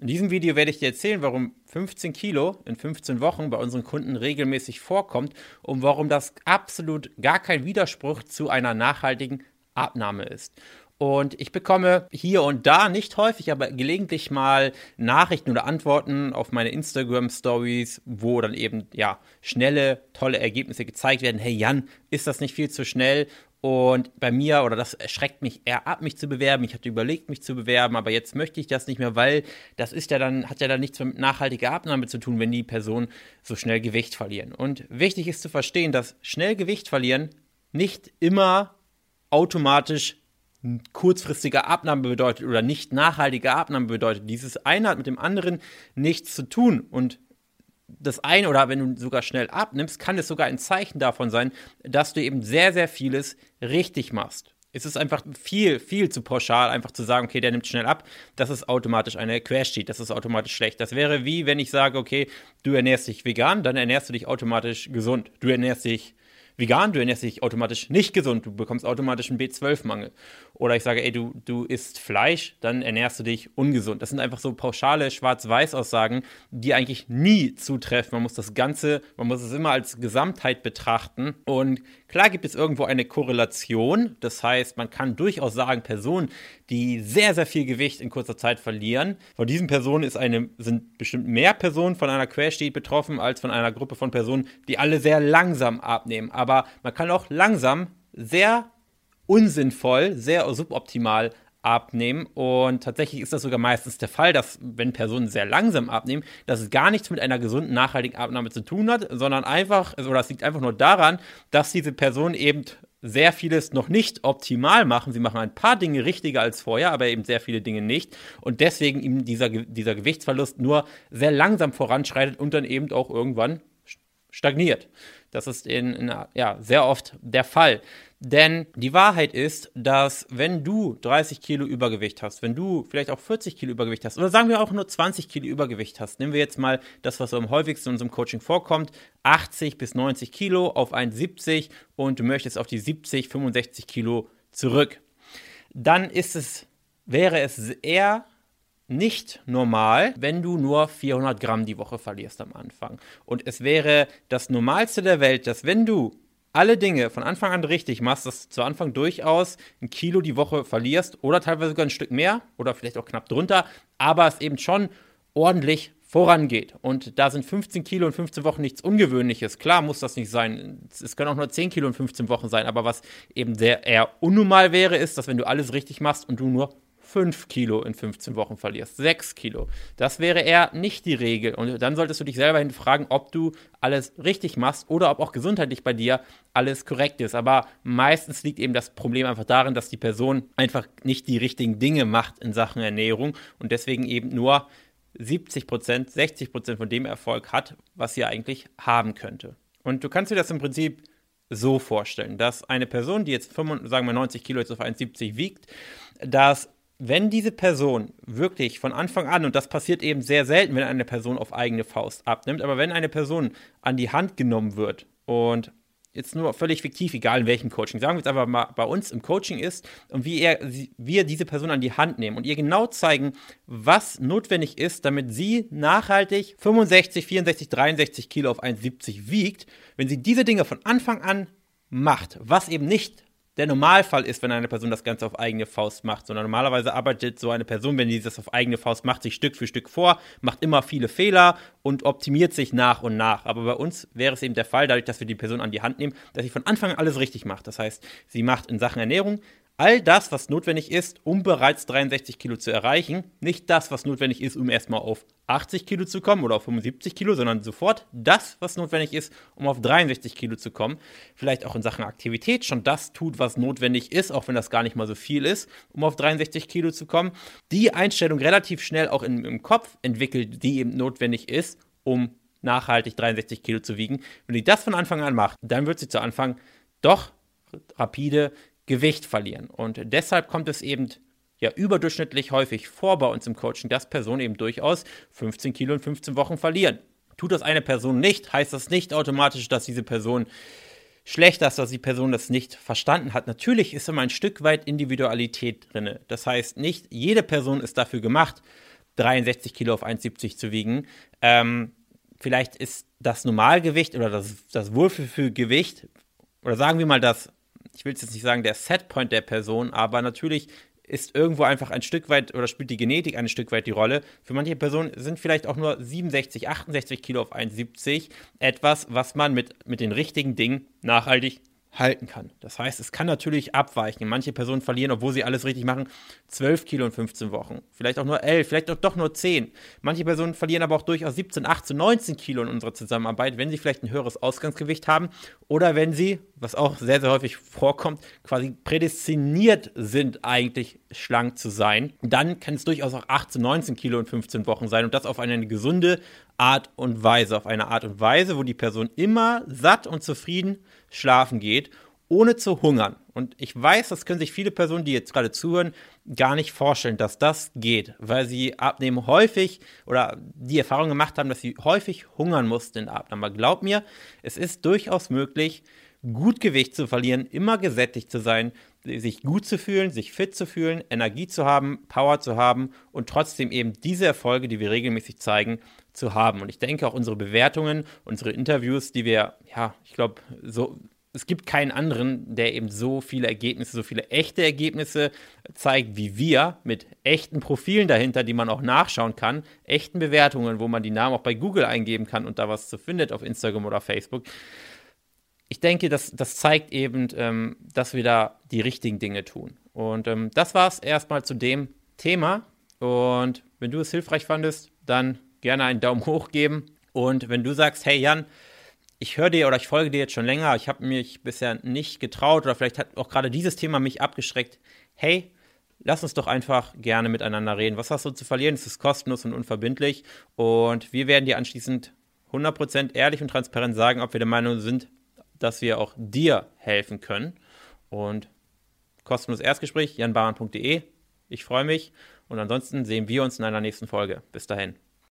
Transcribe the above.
In diesem Video werde ich dir erzählen, warum 15 Kilo in 15 Wochen bei unseren Kunden regelmäßig vorkommt und warum das absolut gar kein Widerspruch zu einer nachhaltigen Abnahme ist. Und ich bekomme hier und da, nicht häufig, aber gelegentlich mal Nachrichten oder Antworten auf meine Instagram-Stories, wo dann eben, ja, schnelle, tolle Ergebnisse gezeigt werden. Hey Jan, ist das nicht viel zu schnell? Und bei mir, oder das erschreckt mich eher ab, mich zu bewerben. Ich hatte überlegt, mich zu bewerben, aber jetzt möchte ich das nicht mehr, weil das ist ja dann, hat ja dann nichts mit nachhaltiger Abnahme zu tun, wenn die Personen so schnell Gewicht verlieren. Und wichtig ist zu verstehen, dass schnell Gewicht verlieren nicht immer automatisch kurzfristige Abnahme bedeutet oder nicht nachhaltige Abnahme bedeutet. Dieses eine hat mit dem anderen nichts zu tun. Und das eine oder wenn du sogar schnell abnimmst, kann es sogar ein Zeichen davon sein, dass du eben sehr, sehr vieles richtig machst. Es ist einfach viel, viel zu pauschal, einfach zu sagen, okay, der nimmt schnell ab. Das ist automatisch eine Quersheet, das ist automatisch schlecht. Das wäre wie, wenn ich sage, okay, du ernährst dich vegan, dann ernährst du dich automatisch gesund. Du ernährst dich vegan, du ernährst dich automatisch nicht gesund, du bekommst automatisch einen B12-Mangel. Oder ich sage, ey, du, du isst Fleisch, dann ernährst du dich ungesund. Das sind einfach so pauschale Schwarz-Weiß-Aussagen, die eigentlich nie zutreffen. Man muss das Ganze, man muss es immer als Gesamtheit betrachten. Und klar gibt es irgendwo eine Korrelation. Das heißt, man kann durchaus sagen, Personen, die sehr, sehr viel Gewicht in kurzer Zeit verlieren, von diesen Personen ist eine, sind bestimmt mehr Personen von einer Quersteht betroffen als von einer Gruppe von Personen, die alle sehr langsam abnehmen. Aber man kann auch langsam sehr unsinnvoll, sehr suboptimal abnehmen. Und tatsächlich ist das sogar meistens der Fall, dass wenn Personen sehr langsam abnehmen, dass es gar nichts mit einer gesunden, nachhaltigen Abnahme zu tun hat, sondern einfach, oder es liegt einfach nur daran, dass diese Personen eben sehr vieles noch nicht optimal machen. Sie machen ein paar Dinge richtiger als vorher, aber eben sehr viele Dinge nicht. Und deswegen eben dieser, dieser Gewichtsverlust nur sehr langsam voranschreitet und dann eben auch irgendwann stagniert. Das ist in, in, ja, sehr oft der Fall. Denn die Wahrheit ist, dass wenn du 30 Kilo Übergewicht hast, wenn du vielleicht auch 40 Kilo Übergewicht hast, oder sagen wir auch nur 20 Kilo Übergewicht hast, nehmen wir jetzt mal das, was so am häufigsten in unserem Coaching vorkommt, 80 bis 90 Kilo auf 1,70 und du möchtest auf die 70, 65 Kilo zurück, dann ist es, wäre es eher nicht normal, wenn du nur 400 Gramm die Woche verlierst am Anfang. Und es wäre das Normalste der Welt, dass wenn du alle Dinge von Anfang an richtig machst, dass du zu Anfang durchaus ein Kilo die Woche verlierst oder teilweise sogar ein Stück mehr oder vielleicht auch knapp drunter, aber es eben schon ordentlich vorangeht. Und da sind 15 Kilo in 15 Wochen nichts Ungewöhnliches. Klar muss das nicht sein. Es können auch nur 10 Kilo in 15 Wochen sein. Aber was eben sehr eher unnormal wäre, ist, dass wenn du alles richtig machst und du nur 5 Kilo in 15 Wochen verlierst, 6 Kilo. Das wäre eher nicht die Regel. Und dann solltest du dich selber hinterfragen, ob du alles richtig machst oder ob auch gesundheitlich bei dir alles korrekt ist. Aber meistens liegt eben das Problem einfach darin, dass die Person einfach nicht die richtigen Dinge macht in Sachen Ernährung und deswegen eben nur 70 Prozent, 60 Prozent von dem Erfolg hat, was sie eigentlich haben könnte. Und du kannst dir das im Prinzip so vorstellen, dass eine Person, die jetzt 95, sagen wir 90 Kilo jetzt auf 1,70 wiegt, dass wenn diese Person wirklich von Anfang an, und das passiert eben sehr selten, wenn eine Person auf eigene Faust abnimmt, aber wenn eine Person an die Hand genommen wird und jetzt nur völlig fiktiv, egal in welchem Coaching, sagen wir jetzt einfach mal bei uns im Coaching ist und wie er, wir diese Person an die Hand nehmen und ihr genau zeigen, was notwendig ist, damit sie nachhaltig 65, 64, 63 Kilo auf 1,70 wiegt, wenn sie diese Dinge von Anfang an macht, was eben nicht der Normalfall ist, wenn eine Person das Ganze auf eigene Faust macht, sondern normalerweise arbeitet so eine Person, wenn sie das auf eigene Faust macht, sich Stück für Stück vor, macht immer viele Fehler und optimiert sich nach und nach. Aber bei uns wäre es eben der Fall, dadurch, dass wir die Person an die Hand nehmen, dass sie von Anfang an alles richtig macht. Das heißt, sie macht in Sachen Ernährung all das, was notwendig ist, um bereits 63 Kilo zu erreichen. Nicht das, was notwendig ist, um erstmal auf 80 Kilo zu kommen oder auf 75 Kilo, sondern sofort das, was notwendig ist, um auf 63 Kilo zu kommen. Vielleicht auch in Sachen Aktivität schon das tut, was notwendig ist, auch wenn das gar nicht mal so viel ist, um auf 63 Kilo zu kommen. Die Einstellung relativ schnell auch in, im Kopf entwickelt, die eben notwendig ist, um nachhaltig 63 Kilo zu wiegen. Wenn die das von Anfang an macht, dann wird sie zu Anfang doch rapide Gewicht verlieren. Und deshalb kommt es eben ja überdurchschnittlich häufig vor bei uns im Coaching, dass Personen eben durchaus 15 Kilo in 15 Wochen verlieren. Tut das eine Person nicht, heißt das nicht automatisch, dass diese Person schlecht ist, dass die Person das nicht verstanden hat. Natürlich ist immer ein Stück weit Individualität drin. Das heißt, nicht jede Person ist dafür gemacht, 63 Kilo auf 1,70 zu wiegen. Ähm, vielleicht ist das Normalgewicht oder das, das Wohlfühlgewicht, oder sagen wir mal das, ich will jetzt nicht sagen der Setpoint der Person, aber natürlich ist irgendwo einfach ein Stück weit oder spielt die Genetik ein Stück weit die Rolle. Für manche Personen sind vielleicht auch nur 67, 68 Kilo auf 1,70 etwas, was man mit, mit den richtigen Dingen nachhaltig halten kann. Das heißt, es kann natürlich abweichen. Manche Personen verlieren, obwohl sie alles richtig machen, 12 Kilo in 15 Wochen. Vielleicht auch nur 11, vielleicht auch doch nur 10. Manche Personen verlieren aber auch durchaus 17, 18, 19 Kilo in unserer Zusammenarbeit, wenn sie vielleicht ein höheres Ausgangsgewicht haben oder wenn sie, was auch sehr, sehr häufig vorkommt, quasi prädestiniert sind, eigentlich schlank zu sein. Dann kann es durchaus auch 18, 19 Kilo in 15 Wochen sein und das auf eine gesunde Art und Weise. Auf eine Art und Weise, wo die Person immer satt und zufrieden schlafen geht, ohne zu hungern. Und ich weiß, das können sich viele Personen, die jetzt gerade zuhören, gar nicht vorstellen, dass das geht, weil sie abnehmen häufig oder die Erfahrung gemacht haben, dass sie häufig hungern mussten in Abnehmen. Aber glaub mir, es ist durchaus möglich, gut Gewicht zu verlieren, immer gesättigt zu sein, sich gut zu fühlen, sich fit zu fühlen, Energie zu haben, Power zu haben und trotzdem eben diese Erfolge, die wir regelmäßig zeigen, zu haben. Und ich denke auch unsere Bewertungen, unsere Interviews, die wir, ja, ich glaube, so, es gibt keinen anderen, der eben so viele Ergebnisse, so viele echte Ergebnisse zeigt wie wir, mit echten Profilen dahinter, die man auch nachschauen kann, echten Bewertungen, wo man die Namen auch bei Google eingeben kann und da was zu findet auf Instagram oder Facebook. Ich denke, das, das zeigt eben, ähm, dass wir da die richtigen Dinge tun. Und ähm, das war es erstmal zu dem Thema. Und wenn du es hilfreich fandest, dann gerne einen Daumen hoch geben. Und wenn du sagst, hey Jan, ich höre dir oder ich folge dir jetzt schon länger, ich habe mich bisher nicht getraut oder vielleicht hat auch gerade dieses Thema mich abgeschreckt. Hey, lass uns doch einfach gerne miteinander reden. Was hast du zu verlieren? Es ist kostenlos und unverbindlich. Und wir werden dir anschließend 100% ehrlich und transparent sagen, ob wir der Meinung sind, dass wir auch dir helfen können. Und kostenloses Erstgespräch, janbaran.de. Ich freue mich und ansonsten sehen wir uns in einer nächsten Folge. Bis dahin.